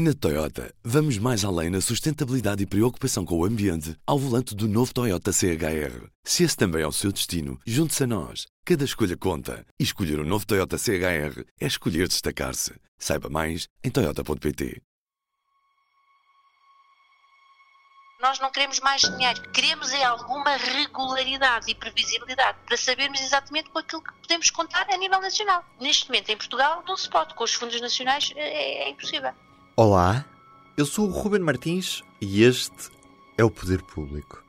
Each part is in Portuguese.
Na Toyota, vamos mais além na sustentabilidade e preocupação com o ambiente ao volante do novo Toyota CHR. Se esse também é o seu destino, junte-se a nós. Cada escolha conta. E escolher o um novo Toyota CHR é escolher destacar-se. Saiba mais em Toyota.pt. Nós não queremos mais dinheiro, queremos é alguma regularidade e previsibilidade para sabermos exatamente com aquilo que podemos contar a nível nacional. Neste momento, em Portugal, não se pode, com os fundos nacionais é, é impossível. Olá, eu sou o Ruben Martins e este é o Poder Público.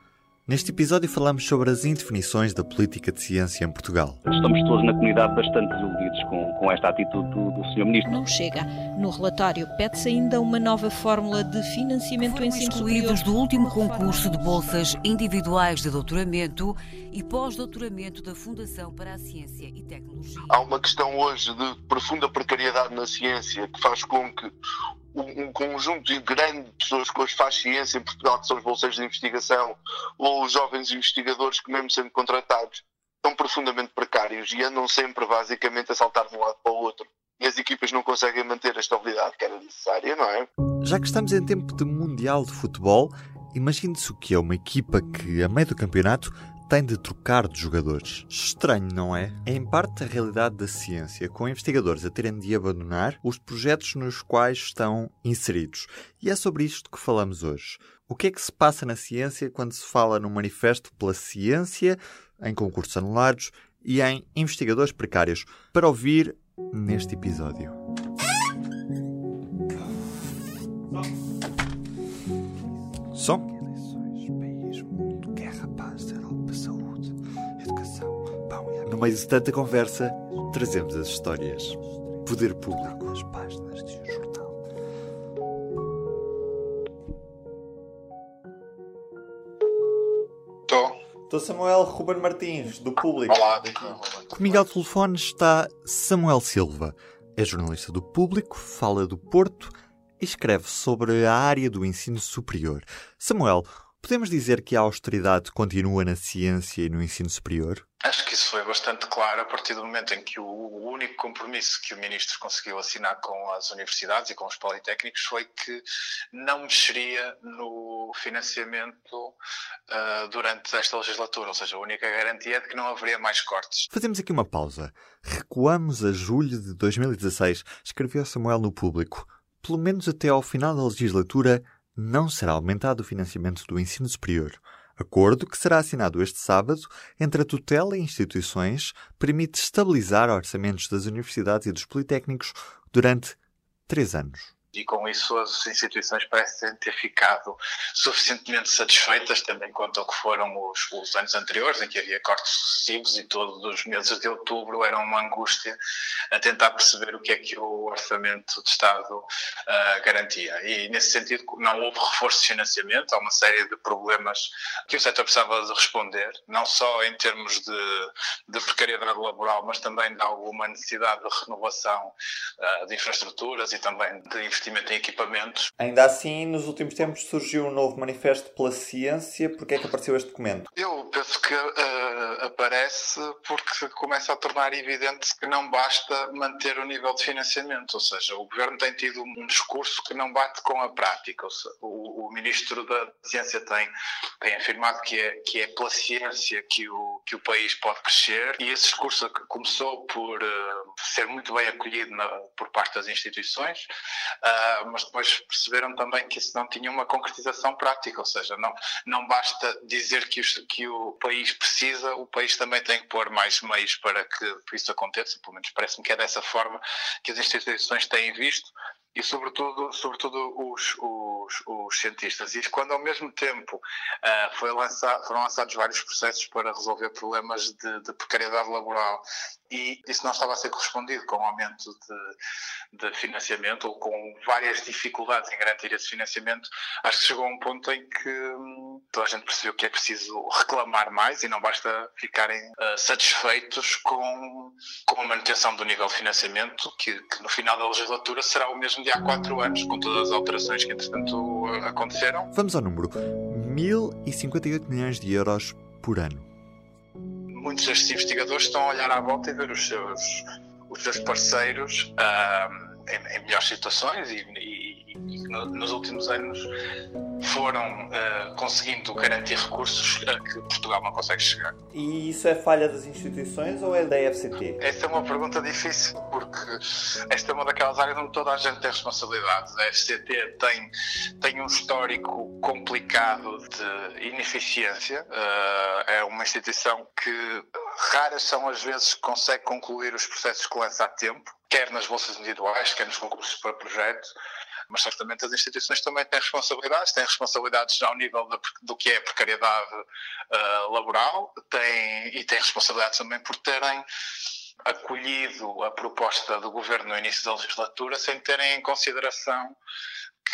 Neste episódio falamos sobre as indefinições da política de ciência em Portugal. Estamos todos na comunidade bastante desiludidos com, com esta atitude do, do Sr. Ministro. Não chega. No relatório pede-se ainda uma nova fórmula de financiamento Foram ensino excluídos do último concurso de bolsas individuais de doutoramento e pós-doutoramento da Fundação para a Ciência e Tecnologia. Há uma questão hoje de profunda precariedade na ciência que faz com que um, conjunto grande de pessoas que hoje faz ciência em Portugal, que são os bolseiros de investigação ou os jovens investigadores que, mesmo sendo contratados, são profundamente precários e andam sempre, basicamente, a saltar de um lado para o outro. E as equipas não conseguem manter a estabilidade que era necessária, não é? Já que estamos em tempo de Mundial de Futebol, imagine-se o que é uma equipa que, a meio do campeonato, tem de trocar de jogadores. Estranho, não é? É em parte a realidade da ciência, com investigadores a terem de abandonar os projetos nos quais estão inseridos. E é sobre isto que falamos hoje. O que é que se passa na ciência quando se fala no manifesto pela ciência, em concursos anulados e em investigadores precários? Para ouvir neste episódio. Som? Meio de tanta conversa, trazemos as histórias. Poder público. As páginas de um jornal. Estou. Estou Samuel Ruben Martins, do Público. Olá, daqui. Comigo ao telefone está Samuel Silva. É jornalista do Público, fala do Porto e escreve sobre a área do ensino superior. Samuel, podemos dizer que a austeridade continua na ciência e no ensino superior? Acho que isso foi bastante claro a partir do momento em que o, único compromisso que o Ministro conseguiu assinar com as universidades e com os politécnicos foi que não mexeria no financiamento ah, durante esta legislatura, ou seja, a única garantia é de que não haveria mais cortes. Fazemos aqui uma pausa. Recuamos a julho de 2016, escreveu Samuel no Público. Pelo menos até ao final da legislatura, não será aumentado o financiamento do ensino superior. Acordo que será assinado este sábado entre a tutela e instituições permite estabilizar orçamentos das universidades e dos politécnicos durante três anos. E com isso as instituições parecem ter ficado suficientemente satisfeitas, tendo em conta o que foram os, os anos anteriores, em que havia cortes sucessivos e todos os meses de outubro era uma angústia a tentar perceber o que é que o orçamento de Estado ah, garantia. E nesse sentido não houve reforço de financiamento, há uma série de problemas que o setor precisava de responder, não só em termos de, de precariedade laboral, mas também de alguma necessidade de renovação ah, de infraestruturas e também de investimento em equipamentos. Ainda assim, nos últimos tempos surgiu um novo manifesto pela ciência. Porquê é que apareceu este documento? Eu penso que ah, aparece porque começa a tornar evidente que não basta manter o nível de financiamento, ou seja, o governo tem tido um discurso que não bate com a prática. Seja, o, o ministro da Ciência tem, tem afirmado que é, que é pela ciência que o, que o país pode crescer. E esse discurso começou por ah, ser muito bem acolhido na- por parte das instituições, ah, mas depois perceberam também que isso não tinha uma concretização prática, ou seja, não, não basta dizer que, os- que o país precisa, o país também tem que pôr mais meios para que isso aconteça, pelo menos parece-me que é dessa forma que as instituições têm visto e sobretudo, sobretudo os, os, os cientistas. E quando ao mesmo tempo ah, foi lançado, foram lançados vários processos para resolver problemas de, de precariedade laboral e isso não estava a ser correspondido com o aumento de, de financiamento ou com várias dificuldades em garantir esse financiamento, acho que chegou a um ponto em que hum, toda a gente percebeu que é preciso reclamar mais e não basta ficarem ah, satisfeitos com, com a manutenção do nível de financiamento, que, que no final da legislatura será o mesmo de há quatro anos, com todas as alterações que entretanto ah, aconteceram. Vamos ao número: 1.058 milhões de euros por ano. Muitos destes investigadores estão a olhar à volta e ver os seus, os seus parceiros ah, em, em melhores situações e- e no, nos últimos anos foram uh, conseguindo garantir recursos a que Portugal não consegue chegar. E isso é falha das instituições ou é da FCT? Esta é uma pergunta difícil porque esta é uma daquelas áreas onde toda a gente tem responsabilidades. A FCT tem, tem um histórico complicado de ineficiência. Uh, é uma instituição que raras são as vezes que consegue concluir os processos que lança a tempo, quer nas bolsas individuais, quer nos concursos para projetos mas certamente as instituições também têm responsabilidades, têm responsabilidades ao nível do que é a precariedade uh, laboral, têm, e têm responsabilidades também por terem acolhido a proposta do governo no início da legislatura sem terem em consideração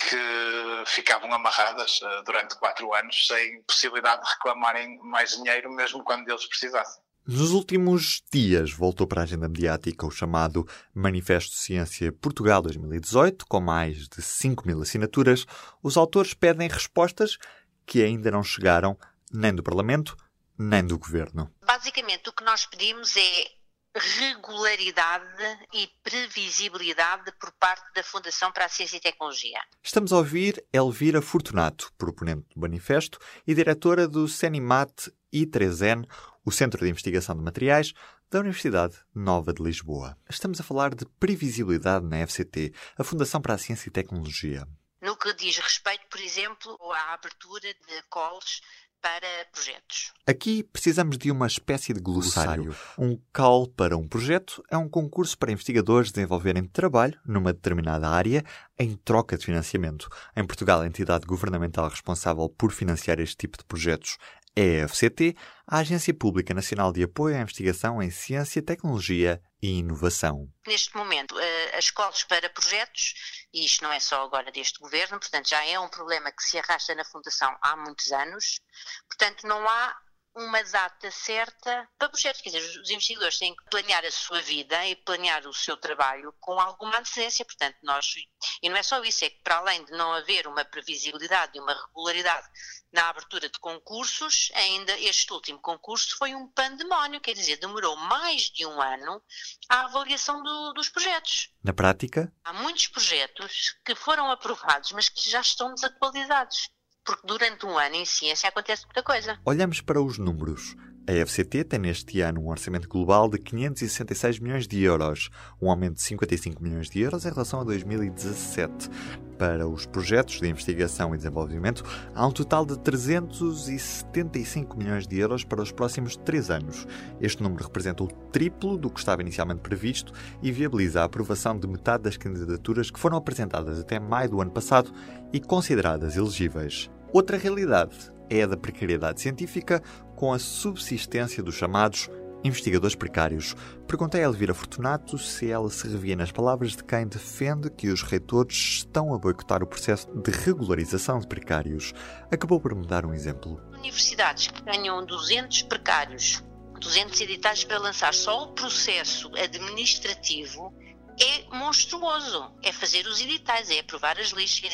que ficavam amarradas uh, durante quatro anos sem possibilidade de reclamarem mais dinheiro mesmo quando eles precisassem. Nos últimos dias voltou para a agenda mediática o chamado Manifesto Ciência Portugal 2018, com mais de 5 mil assinaturas. Os autores pedem respostas que ainda não chegaram nem do Parlamento nem do Governo. Basicamente, o que nós pedimos é regularidade e previsibilidade por parte da Fundação para a Ciência e Tecnologia. Estamos a ouvir Elvira Fortunato, proponente do manifesto e diretora do CENIMAT I3N, o Centro de Investigação de Materiais da Universidade Nova de Lisboa. Estamos a falar de previsibilidade na FCT, a Fundação para a Ciência e Tecnologia. No que diz respeito, por exemplo, à abertura de calls para projetos. Aqui precisamos de uma espécie de glossário. Um call para um projeto é um concurso para investigadores desenvolverem trabalho numa determinada área em troca de financiamento. Em Portugal, a entidade governamental responsável por financiar este tipo de projetos é a FCT, a Agência Pública Nacional de Apoio à Investigação em Ciência, Tecnologia e Inovação. Neste momento, eh, as escolas para projetos, e isto não é só agora deste governo, portanto já é um problema que se arrasta na Fundação há muitos anos, portanto não há uma data certa para projetos. Quer dizer, os investigadores têm que planear a sua vida e planear o seu trabalho com alguma antecedência. Portanto, nós. E não é só isso, é que para além de não haver uma previsibilidade e uma regularidade na abertura de concursos, ainda este último concurso foi um pandemónio, quer dizer, demorou mais de um ano a avaliação do, dos projetos. Na prática? Há muitos projetos que foram aprovados, mas que já estão desatualizados porque durante um ano em ciência acontece muita coisa. Olhamos para os números. A FCT tem neste ano um orçamento global de 566 milhões de euros, um aumento de 55 milhões de euros em relação a 2017. Para os projetos de investigação e desenvolvimento, há um total de 375 milhões de euros para os próximos três anos. Este número representa o triplo do que estava inicialmente previsto e viabiliza a aprovação de metade das candidaturas que foram apresentadas até maio do ano passado e consideradas elegíveis. Outra realidade é a da precariedade científica com a subsistência dos chamados investigadores precários. Perguntei a Elvira Fortunato se ela se revia nas palavras de quem defende que os reitores estão a boicotar o processo de regularização de precários. Acabou por me dar um exemplo. Universidades que tenham 200 precários, 200 editais para lançar só o processo administrativo é monstruoso. É fazer os editais, é aprovar as listas.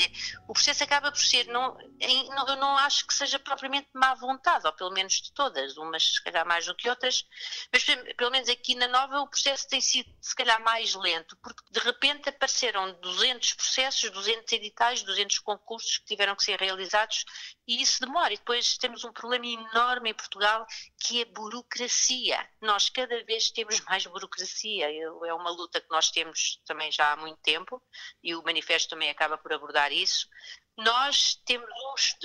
O processo acaba por ser, não, eu não acho que seja propriamente má vontade, ou pelo menos de todas, umas se calhar mais do que outras, mas pelo menos aqui na Nova o processo tem sido se calhar mais lento, porque de repente apareceram 200 processos, 200 editais, 200 concursos que tiveram que ser realizados e isso demora. E depois temos um problema enorme em Portugal que é burocracia. Nós cada vez temos mais burocracia. É uma luta que nós temos também já há muito tempo e o manifesto também acaba por abordar isso. Nós temos uns,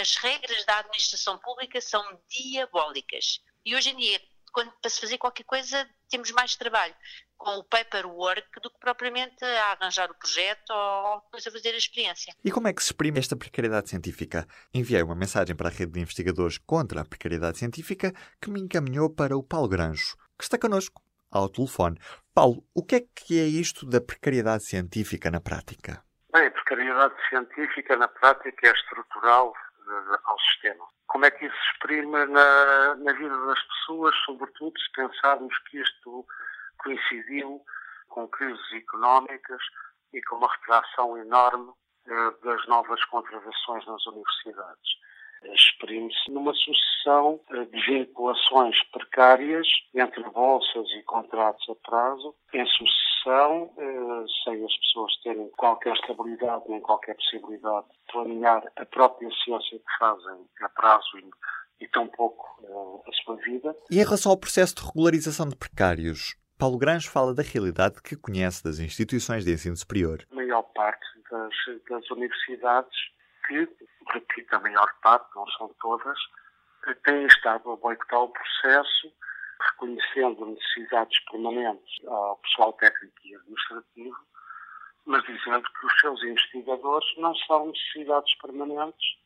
as regras da administração pública são diabólicas. E hoje em dia, quando, para se fazer qualquer coisa, temos mais trabalho com o paperwork do que propriamente a arranjar o projeto ou a fazer a experiência. E como é que se exprime esta precariedade científica? Enviei uma mensagem para a rede de investigadores contra a precariedade científica que me encaminhou para o Paulo Granjo, que está connosco ao telefone. Paulo, o que é que é isto da precariedade científica na prática? Bem, a precariedade científica na prática é estrutural uh, ao sistema. Como é que isso se exprime na, na vida das pessoas, sobretudo se pensarmos que isto coincidiu com crises económicas e com uma retração enorme eh, das novas contratações nas universidades. Exprime-se numa sucessão eh, de vinculações precárias entre bolsas e contratos a prazo, em sucessão eh, sem as pessoas terem qualquer estabilidade nem qualquer possibilidade de planear a própria ciência que fazem a prazo e, e tão pouco eh, a sua vida. E em relação ao processo de regularização de precários, Paulo Grange fala da realidade que conhece das instituições de ensino superior. A maior parte das, das universidades, que, repito, a maior parte, não são todas, têm estado a boicotar o processo, reconhecendo necessidades permanentes ao pessoal técnico e administrativo, mas dizendo que os seus investigadores não são necessidades permanentes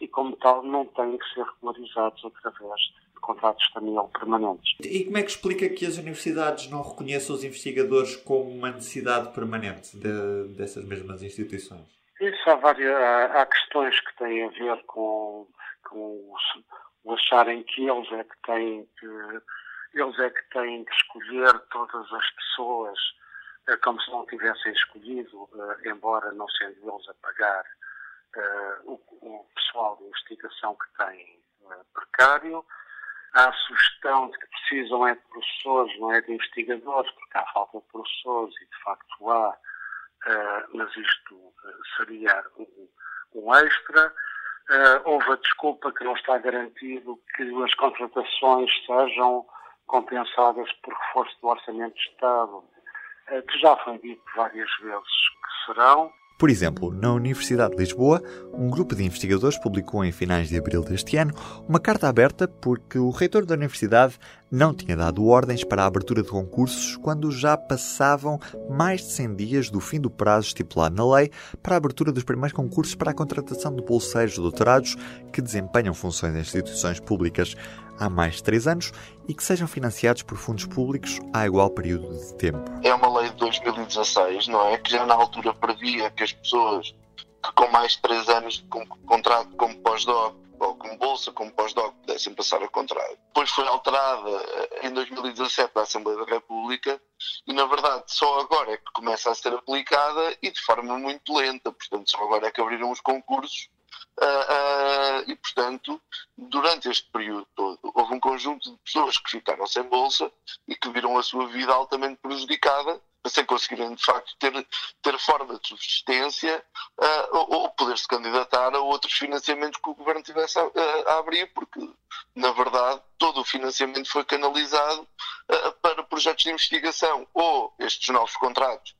e, como tal, não têm que ser regularizados através de contratos também permanentes. E como é que explica que as universidades não reconheçam os investigadores como uma necessidade permanente de, dessas mesmas instituições? Isso há, várias, há, há questões que têm a ver com, com os, o acharem que eles é que têm que eles é que têm que escolher todas as pessoas eh, como se não tivessem escolhido, eh, embora não sendo eles a pagar eh, o, o pessoal de investigação que têm precário. Há a sugestão de que precisam é de professores, não é de investigadores, porque há falta de professores e de facto há, mas isto seria um, um extra. Uh, houve a desculpa que não está garantido que as contratações sejam compensadas por reforço do Orçamento de Estado, que já foi dito várias vezes que serão. Por exemplo, na Universidade de Lisboa, um grupo de investigadores publicou em finais de abril deste ano uma carta aberta porque o reitor da universidade não tinha dado ordens para a abertura de concursos quando já passavam mais de 100 dias do fim do prazo estipulado na lei para a abertura dos primeiros concursos para a contratação de bolseiros doutorados que desempenham funções em instituições públicas há mais de três anos e que sejam financiados por fundos públicos há igual período de tempo. É uma lei de 2016, não é? Que já na altura previa que as pessoas que com mais de três anos de contrato como pós-doc ou como bolsa, como pós-doc, pudessem passar a contrato. Depois foi alterada eh, em 2017 na Assembleia da República e, na verdade, só agora é que começa a ser aplicada e de forma muito lenta. Portanto, só agora é que abriram os concursos Uh, uh, e, portanto, durante este período todo, houve um conjunto de pessoas que ficaram sem bolsa e que viram a sua vida altamente prejudicada, sem conseguirem, de facto, ter, ter forma de subsistência uh, ou, ou poder-se candidatar a outros financiamentos que o governo tivesse a, a, abrir, porque, na verdade, todo o financiamento foi canalizado para projetos de investigação ou estes novos contratos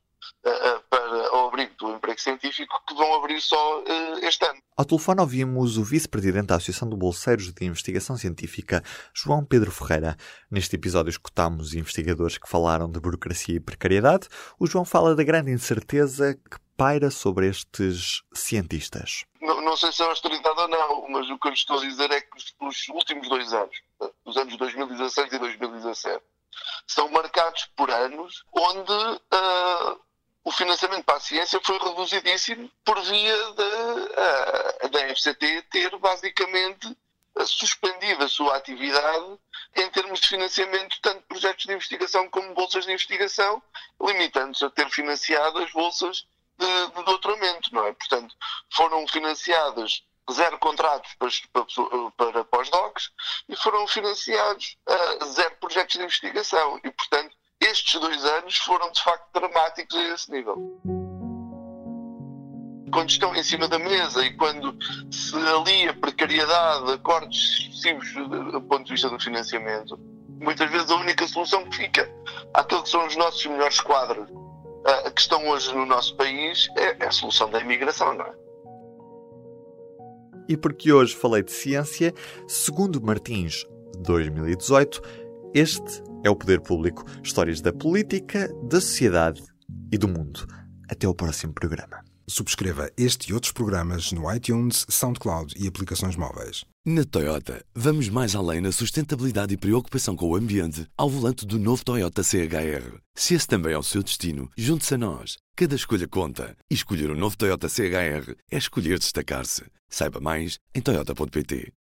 para ao abrigo do emprego científico que vão abrir só uh, este ano. Ao telefone ouvimos o vice-presidente da Associação de Bolseiros de Investigação Científica, João Pedro Ferreira. Neste episódio escutámos investigadores que falaram de burocracia e precariedade. O João fala da grande incerteza que paira sobre estes cientistas. Não, não sei se é austeridade ou não, mas o que eu lhes estou a dizer é que os, os últimos dois anos, os anos 2016 e 2017, são marcados por anos onde uh, o financiamento para a ciência foi reduzidíssimo por via da, da FCT ter basicamente suspendido a sua atividade em termos de financiamento tanto de projetos de investigação como bolsas de investigação, limitando-se a ter financiado as bolsas de, de doutoramento, não é? Portanto, foram financiadas zero contratos para, para, pós-docs e foram financiados uh, zero projetos de investigação. E, portanto, estes dois anos foram de facto dramáticos a esse nível. Quando estão em cima da mesa e quando se alia precariedade, acordos excessivos do ponto de vista do financiamento, muitas vezes a única solução que fica àquilo que são os nossos melhores quadros uh, que estão hoje no nosso país é, é a solução da imigração, não é? E porque hoje falei de ciência, segundo Martins 2018, este é o Poder Público. Histórias da política, da sociedade e do mundo. Até o próximo programa. Subscreva este e outros programas no iTunes, SoundCloud e aplicações móveis. Na Toyota, vamos mais além na sustentabilidade e preocupação com o ambiente ao volante do novo Toyota CHR. Se esse também é o seu destino, junte-se a nós. Cada escolha conta. E escolher o um novo Toyota CHR é escolher destacar-se. Saiba mais em Toyota.pt.